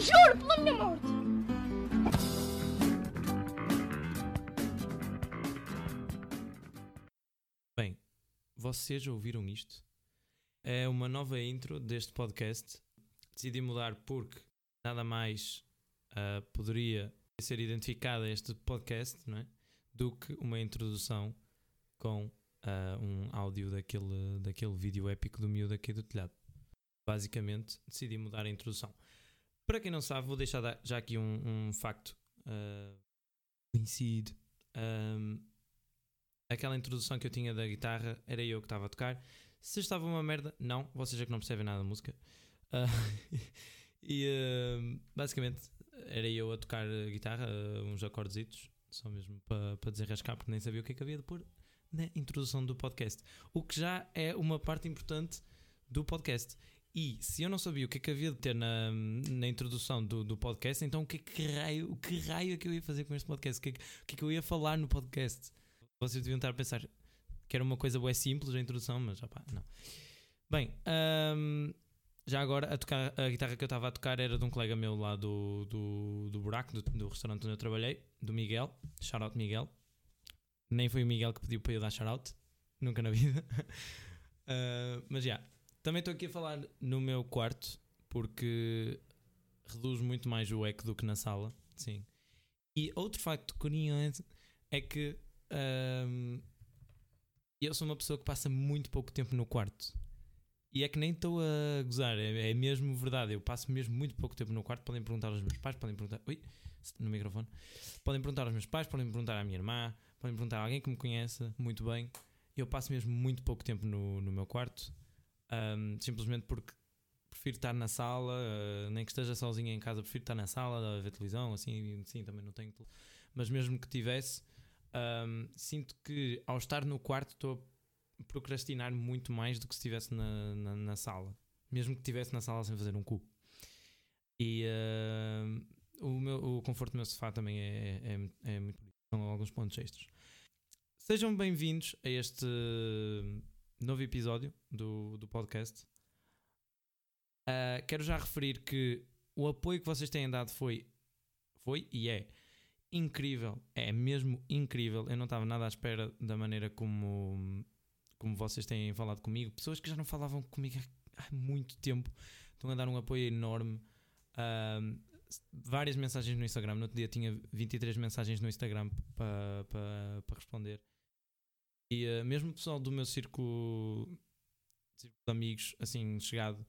Juro pela minha morte! Bem, vocês ouviram isto? É uma nova intro deste podcast. Decidi mudar porque nada mais ah, poderia ser identificado a este podcast não é? do que uma introdução com ah, um áudio daquele, daquele vídeo épico do miúdo aqui do telhado. Basicamente, decidi mudar a introdução. Para quem não sabe, vou deixar já aqui um, um facto ah, conhecido. Ahm, aquela introdução que eu tinha da guitarra era eu que estava a tocar. Se estava uma merda, não, vocês é que não percebem nada da música. Ah, e ah, basicamente era eu a tocar a guitarra, ah, uns acordezitos, só mesmo para pa desenrascar, porque nem sabia o que é que havia de pôr na introdução do podcast. O que já é uma parte importante do podcast. E se eu não sabia o que é que havia de ter na, na introdução do, do podcast, então o que, é que raio, o que raio é que eu ia fazer com este podcast? O que, é que, que é que eu ia falar no podcast? Vocês deviam estar a pensar que era uma coisa bué simples a introdução, mas opá, não. Bem, ahm, já agora a, tocar, a guitarra que eu estava a tocar era de um colega meu lá do, do, do buraco, do, do restaurante onde eu trabalhei, do Miguel. Shout out Miguel. Nem foi o Miguel que pediu para eu dar shout out, nunca na vida. Ah, mas já, também estou aqui a falar no meu quarto porque reduz muito mais o eco do que na sala. Sim. E outro facto curioso é que ahm, eu sou uma pessoa que passa muito pouco tempo no quarto. E é que nem estou a gozar, é, é mesmo verdade. Eu passo mesmo muito pouco tempo no quarto. Podem perguntar aos meus pais, podem perguntar. Ui, no microfone. Podem perguntar aos meus pais, podem perguntar à minha irmã, podem perguntar a alguém que me conheça muito bem. Eu passo mesmo muito pouco tempo no, no meu quarto, ahm, simplesmente porque prefiro estar na sala, ah, nem que esteja sozinho em casa, prefiro estar na sala a ver televisão, assim, sim, também não tenho. Mas mesmo que tivesse, ahm, sinto que ao estar no quarto estou a procrastinar muito mais do que se estivesse na, na, na sala, mesmo que estivesse na sala sem fazer um cu. E ahm, o, meu, o conforto do meu sofá também é, é, é muito. São alguns pontos extras. Sejam bem-vindos a este novo episódio do, do podcast. Ah, quero já referir que o apoio que vocês têm dado foi, foi e é incrível. É mesmo incrível. Eu não estava nada à espera da maneira como, como vocês têm falado comigo. Pessoas que já não falavam comigo há, muito tempo estão a dar um apoio enorme. Ahm, várias mensagens no Instagram. No outro dia tinha 23 mensagens no Instagram para pa, pa responder. E ah, mesmo o pessoal do meu círculo, de amigos, assim, chegado,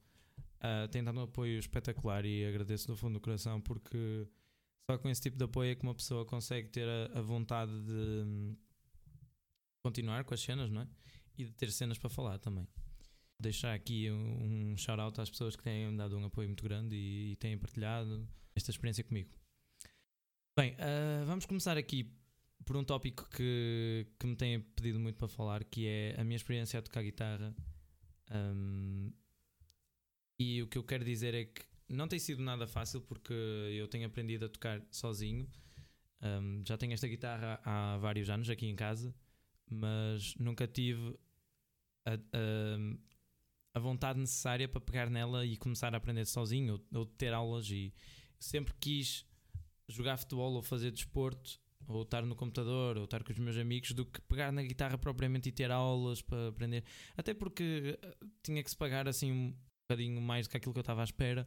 ah, tem dado um apoio espetacular e agradeço do fundo do coração porque só com esse tipo de apoio é que uma pessoa consegue ter a, a vontade de hum, continuar com as cenas, não é? E de ter cenas para falar também. Deixar aqui um, um shout-out às pessoas que têm dado um apoio muito grande e, e têm partilhado esta experiência comigo. Bem, ah, vamos começar aqui por um tópico que, que me têm pedido muito para falar, que é a minha experiência a tocar guitarra. Hum, e o que eu quero dizer é que não tem sido nada fácil porque eu tenho aprendido a tocar sozinho. Um, já tenho esta guitarra há vários anos aqui em casa, mas nunca tive a, a- a vontade necessária para pegar nela e começar a aprender sozinho ou, ou ter aulas. E sempre quis jogar futebol ou fazer desporto, ou estar no computador, ou estar com os meus amigos, do que pegar na guitarra propriamente e ter aulas para aprender. Até porque eh, tinha que se pagar assim um bocadinho mais do que aquilo que eu estava à espera.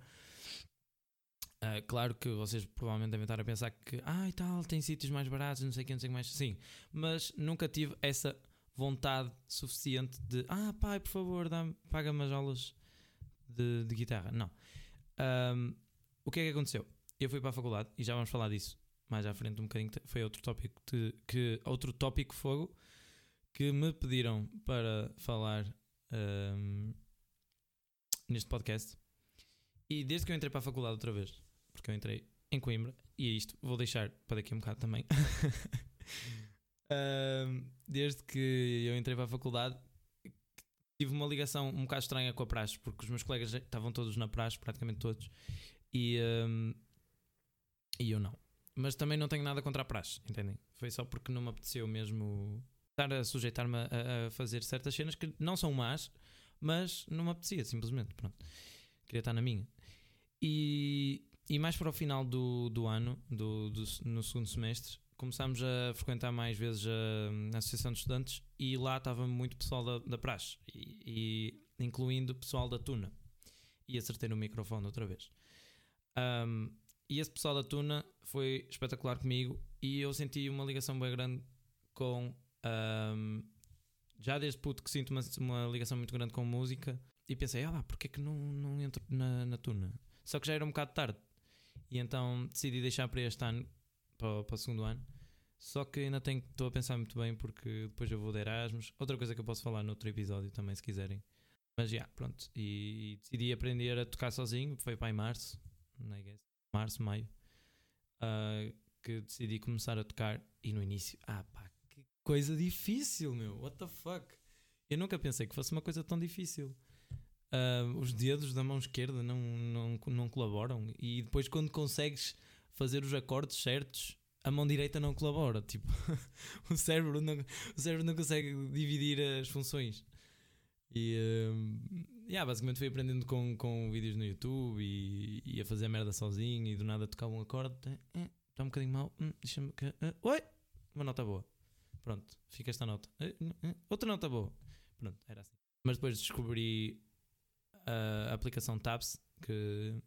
Ah, claro que vocês provavelmente devem estar a pensar que, ah, e tal, tem sítios mais baratos, não sei o que, não sei o que mais. Sim, mas nunca tive essa vontade suficiente de, ah, pai, por favor, paga-me as aulas de, de guitarra. Não. Ahm, o que é que aconteceu? Eu fui para a faculdade e já vamos falar disso mais à frente um bocadinho. Foi outro tópico de- que outro tópico fogo que me pediram para falar ahm, neste podcast. E desde que eu entrei para a faculdade outra vez, porque eu entrei em Coimbra, e é isto vou deixar para daqui a um bocado também. Ahm, desde que eu entrei para a faculdade, tive uma ligação um bocado estranha com a praxe, porque os meus colegas estavam todos na praxe, praticamente todos, e, ahm, e eu não. Mas também não tenho nada contra a praxe, entendem? Foi só porque não me apeteceu mesmo estar a sujeitar-me a, a fazer certas cenas que não são más, mas não me apetecia, simplesmente. Pronto. Queria estar na minha. E e mais para o final do, do ano, do, do, no segundo semestre, começámos a frequentar mais vezes a, a Associação de Estudantes e lá estava muito pessoal da, da praxe, e, e incluindo pessoal da Tuna. E acertei no microfone outra vez. Um, e esse pessoal da Tuna foi espetacular comigo e eu senti uma ligação bem grande com. Um, já desde puto que sinto uma, uma, ligação muito grande com música e pensei, ah lá, porque que não, não entro na, na Tuna? Só que já era um bocado tarde e então decidi deixar para este ano, para, para o segundo ano. Só que ainda tenho, estou a pensar muito bem porque depois eu vou de Erasmus. Outra coisa que eu posso falar no outro episódio também, se quiserem. Mas já, yeah, pronto. E, e, decidi aprender a tocar sozinho. Foi para em março, I guess. Março, maio. Uh, que decidi começar a tocar. E no início, ah pá, que coisa difícil, meu. What the fuck? Eu nunca pensei que fosse uma coisa tão difícil uh, os dedos da mão esquerda não, não, não colaboram. E depois, quando consegues fazer os acordes certos, a mão direita não colabora. Tipo, o, cérebro não, o cérebro não consegue dividir as funções. E uh, yeah, basicamente fui aprendendo com, com vídeos no YouTube e, e a fazer merda sozinho e do nada tocar um acorde. Está eh, eh, um bocadinho mal. Hum, Deixa-me. Uh, oi! Uma nota boa. Pronto, fica esta nota. Uh, outra nota boa. Pronto, era assim. Mas depois descobri a aplicação Tabs, que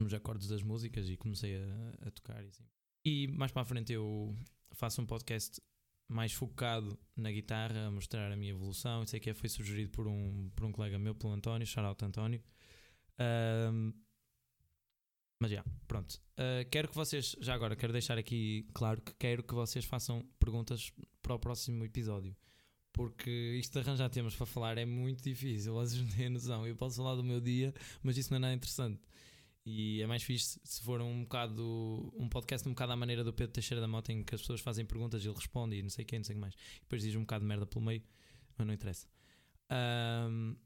os acordes das músicas e comecei a, a tocar e assim. E mais para a frente eu faço um podcast mais focado na guitarra, a mostrar a minha evolução. Isso aqui foi sugerido por um, por um colega meu, pelo António, shoutout António. Um, mas já, pronto. Uh, quero que vocês, já agora, quero deixar aqui claro que quero que vocês façam perguntas para o próximo episódio porque isto de arranjar temas para falar é muito difícil, vocês não têm noção. Eu posso falar do meu dia, mas isso não é nada interessante. E é mais fixe se for um bocado um podcast um bocado à maneira do Pedro Teixeira da Mota em que as pessoas fazem perguntas e ele responde e não sei quem, não sei o que mais. E depois diz um bocado de merda pelo meio, mas não interessa. Um,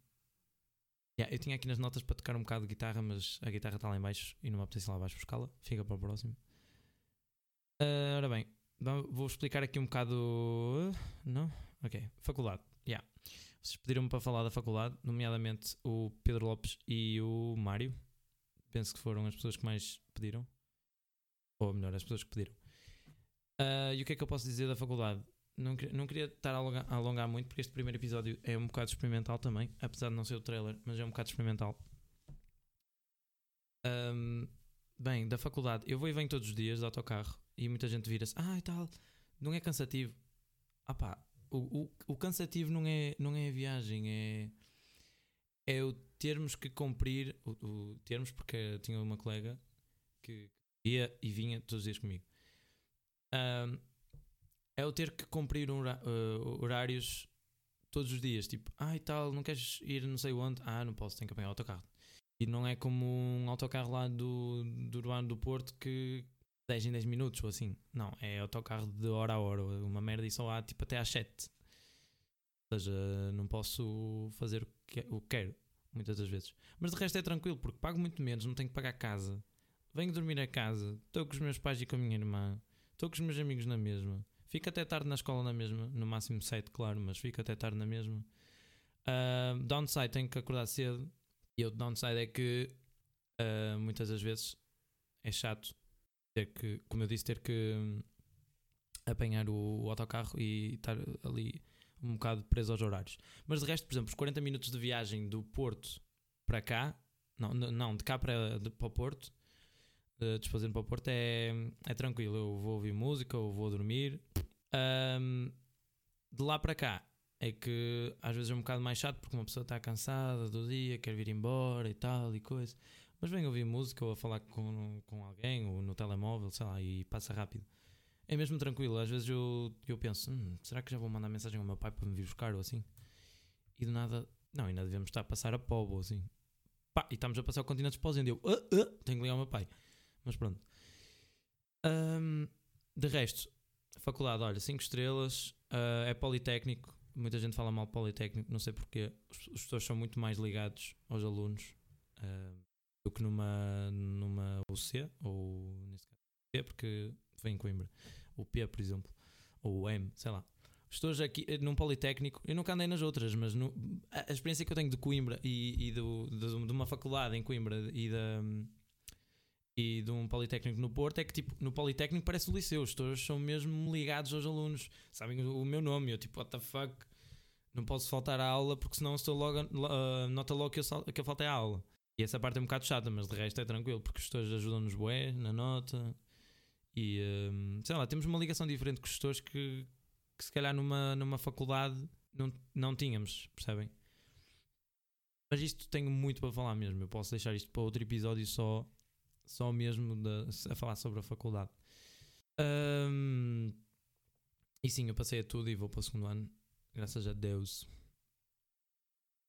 yeah, eu tinha aqui nas notas para tocar um bocado de guitarra, mas a guitarra está lá em baixo e não me apetece lá abaixo buscá-la. Fica para o próximo. Uh, ora bem, vou explicar aqui um bocado. Não? Ok, faculdade. Yeah. Vocês pediram-me para falar da faculdade, nomeadamente o Pedro Lopes e o Mário. Penso que foram as pessoas que mais pediram. Ou melhor, as pessoas que pediram. Uh, e o que é que eu posso dizer da faculdade? Não, não queria estar a alongar, a alongar, muito, porque este primeiro episódio é um bocado experimental também, apesar de não ser o trailer, mas é um bocado experimental. Um, bem, da faculdade, eu vou e venho todos os dias de autocarro e muita gente vira-se, ah e tal, não é cansativo. Ah pá, o, o, o cansativo não é, não é a viagem, é, é o termos que cumprir, o, o termos, porque tinha uma colega que ia e vinha todos os dias comigo. Um, é o ter que cumprir um, uh, horários todos os dias, tipo, ah e tal, não queres ir não sei onde? Ah, não posso, tenho que apanhar o autocarro. E não é como um autocarro lá do, do Urbano do Porto que 10 em 10 minutos ou assim. Não, é autocarro de hora a hora, uma merda e só há tipo até às 7. Ou seja, não posso fazer que, o que quero, muitas das vezes. Mas de resto é tranquilo, porque pago muito menos, não tenho que pagar casa. Venho dormir a casa, estou com os meus pais e com a minha irmã, estou com os meus amigos na mesma. Fico até tarde na escola na mesma, no máximo 7, claro, mas fico até tarde na mesma. Uh, downside, tenho que acordar cedo. E o downside é que uh, muitas das vezes é chato ter que, como eu disse, ter que hum, apanhar o, o autocarro e estar ali um bocado preso aos horários. Mas de resto, por exemplo, os 40 minutos de viagem do Porto para cá, não, não de cá para, de, para o Porto, de desfazendo para o Porto, é, é tranquilo. Eu vou ouvir música, ou vou dormir. Um, de lá para cá é que às vezes é um bocado mais chato porque uma pessoa está cansada do dia, quer vir embora e tal e coisa. Mas venho ouvir música ou a falar com, com alguém ou no telemóvel, sei lá, e passa rápido. É mesmo tranquilo. Às vezes eu, eu penso, hum, será que já vou mandar mensagem ao meu pai para me vir buscar ou assim? E do nada, não, ainda devemos estar a passar a Pobo ou assim. Pá, e estamos a passar o continente esposendo. Eu, uh, uh, tenho que ligar ao meu pai. Mas pronto. Um, de resto, faculdade, olha, 5 estrelas, uh, é Politécnico. Muita gente fala mal de Politécnico, não sei porquê. Os, os professores são muito mais ligados aos alunos. Uh, do que numa, numa UC, ou nesse caso, porque vem em Coimbra. O P, por exemplo, ou o M, sei lá. Estou aqui eh, num Politécnico, eu nunca andei nas outras, mas no, a, experiência que eu tenho de Coimbra e, e do, de, de, uma faculdade em Coimbra e da, e de um Politécnico no Porto é que, tipo, no Politécnico parece o liceu, os todos são mesmo ligados aos alunos, sabem o, meu nome. Eu, tipo, what the fuck, não posso faltar à aula porque senão estou logo, uh, nota logo que eu, sal, que eu faltei à aula. E essa parte é um bocado chata, mas de resto é tranquilo, porque os gestores ajudam-nos bué na nota. E um, sei lá, temos uma ligação diferente com os gestores que, que se calhar numa, numa faculdade não, não tínhamos, percebem? Mas isto tenho muito para falar mesmo. Eu posso deixar isto para outro episódio só, só mesmo de, a falar sobre a faculdade. Um, e sim, eu passei a tudo e vou para o segundo ano, graças a Deus.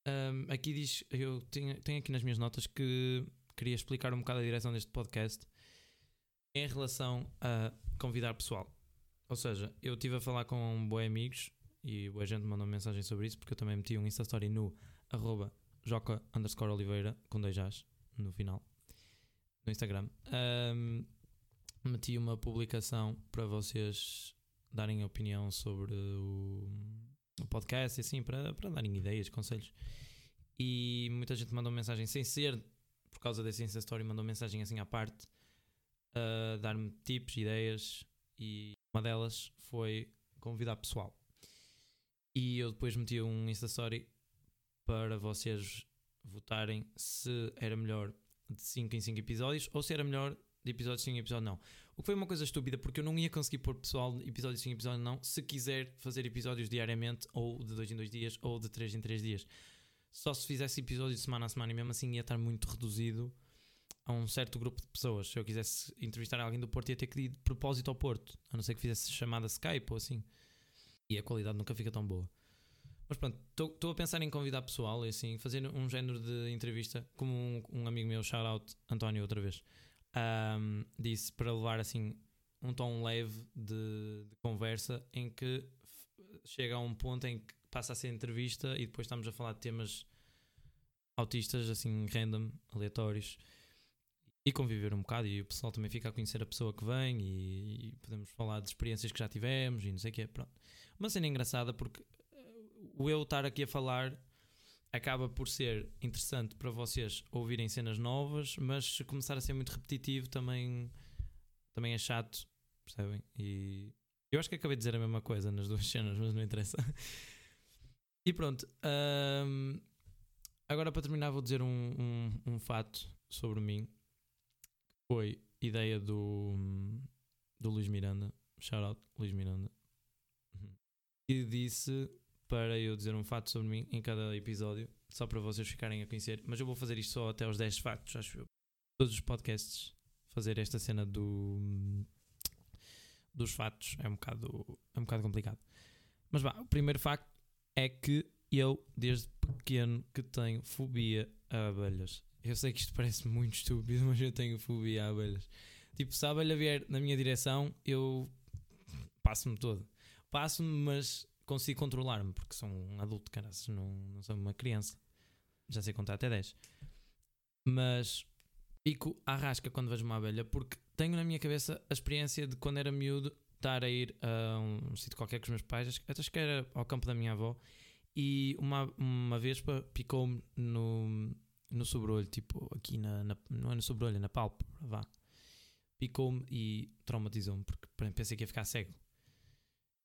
Um, aqui diz, eu tenho, tenho aqui nas minhas notas que queria explicar um bocado a direção deste podcast em relação a convidar pessoal. Ou seja, eu estive a falar com boi amigos e o gente mandou uma mensagem sobre isso porque eu também meti um Insta Story no arroba joca underscore oliveira com dois as no final no Instagram. Um, meti uma publicação para vocês darem opinião sobre o o podcast, assim, para, para darem ideias, conselhos. E muita gente mandou mensagem sem ser por causa dessa Insta Story, mandou mensagem assim à parte, a dar-me tips, ideias. E uma delas foi convidar pessoal. E eu depois meti um Insta Story para vocês votarem se era melhor de 5 em 5 episódios ou se era melhor de episódio sim, episódio não. O que foi uma coisa estúpida porque eu não ia conseguir pôr pessoal episódio sim, episódio não se quiser fazer episódios diariamente ou de dois em dois dias ou de três em três dias. Só se fizesse episódio de semana a semana e mesmo assim ia estar muito reduzido a um certo grupo de pessoas. Se eu quisesse entrevistar alguém do Porto ia ter que ir de propósito ao Porto, a não ser que fizesse chamada Skype ou assim. E a qualidade nunca fica tão boa. Mas pronto, estou a pensar em convidar pessoal e assim, fazer um género de entrevista, como um, um amigo meu, shout out António, outra vez um, disse para levar assim um tom leve de, de, conversa em que chega a um ponto em que passa a ser entrevista e depois estamos a falar de temas autistas assim random, aleatórios e conviver um bocado e o pessoal também fica a conhecer a pessoa que vem e, e podemos falar de experiências que já tivemos e não sei o que é, pronto. Uma cena engraçada porque o eu estar aqui a falar acaba por ser interessante para vocês ouvirem cenas novas, mas se começar a ser muito repetitivo também, também é chato, percebem? E eu acho que acabei de dizer a mesma coisa nas duas cenas, mas não interessa. e pronto. Agora para terminar vou dizer um, um, um fato sobre mim. Foi ideia do, do Luís Miranda. Shout out, Luís Miranda. E disse para eu dizer um fato sobre mim em cada episódio, só para vocês ficarem a conhecer. Mas eu vou fazer isto só até aos 10 factos, acho eu. Todos os podcasts fazer esta cena do dos fatos é um bocado, é um bocado complicado. Mas vá, o primeiro facto é que eu, desde pequeno, que tenho fobia a abelhas. Eu sei que isto parece muito estúpido, mas eu tenho fobia a abelhas. Tipo, se a abelha vier na minha direção, eu passo-me todo. Passo-me, mas consigo controlar-me, porque sou um adulto, caras, não, não sou uma criança. Já sei contar até 10. Mas fico à rasca quando vejo uma abelha, porque tenho na minha cabeça a experiência de quando era miúdo estar a ir a um sítio qualquer com os meus pais, até acho que era ao campo da minha avó, e uma, uma vespa picou-me no, no sobrolho, tipo aqui na, na, não é no sobrolho, é na pálpebra, vá. Picou-me e traumatizou-me, porque pensei que ia ficar cego.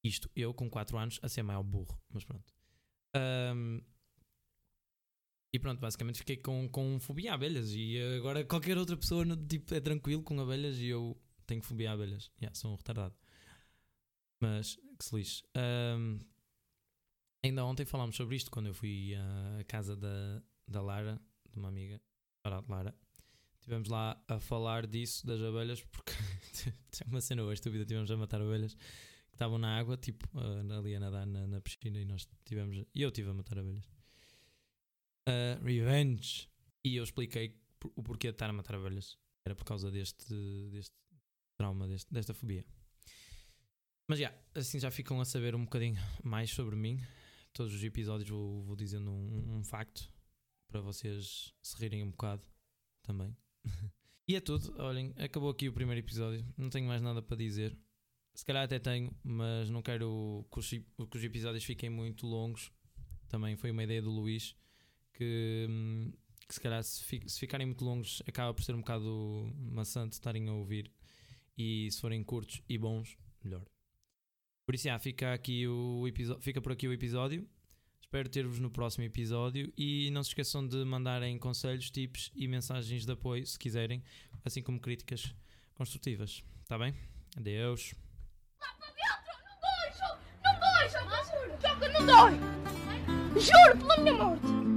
Isto, eu com 4 anos, a ser maior burro, mas pronto. Um, e pronto, basicamente fiquei com, com fobia a abelhas. E agora qualquer outra pessoa tipo, é tranquilo com abelhas e eu tenho fobia a abelhas. Yeah, sou um retardado. Mas que se lixe. Um, ainda ontem falámos sobre isto quando eu fui à casa da, da Lara, de uma amiga. Lara. Estivemos lá a falar disso, das abelhas, porque é uma cena hoje estúpida, estivemos a matar abelhas estavam na água, tipo, uh, ali a nadar na, na, piscina e nós tivemos. E eu estive a matar abelhas. Uh, revenge! E eu expliquei o porquê de estar a matar abelhas. Era por causa deste, deste trauma, deste, desta fobia. Mas já, assim já ficam a saber um bocadinho mais sobre mim. Todos os episódios vou, vou dizendo um, um facto para vocês se rirem um bocado também. e é tudo. Olhem, acabou aqui o primeiro episódio. Não tenho mais nada para dizer. Se calhar até tenho, mas não quero que os, que os episódios fiquem muito longos. Também foi uma ideia do Luís que que se calhar se, fi- se ficarem muito longos acaba por ser um bocado maçante estarem a ouvir. E se forem curtos e bons, melhor. Por isso, já, fica, aqui o fica por aqui o episódio. Espero ter-vos no próximo episódio e não se esqueçam de mandarem conselhos, tips e mensagens de apoio se quiserem, assim como críticas construtivas. Tá bem? Adeus. Não dói, Joca! Não! Joca, não dói! Juro pela minha morte!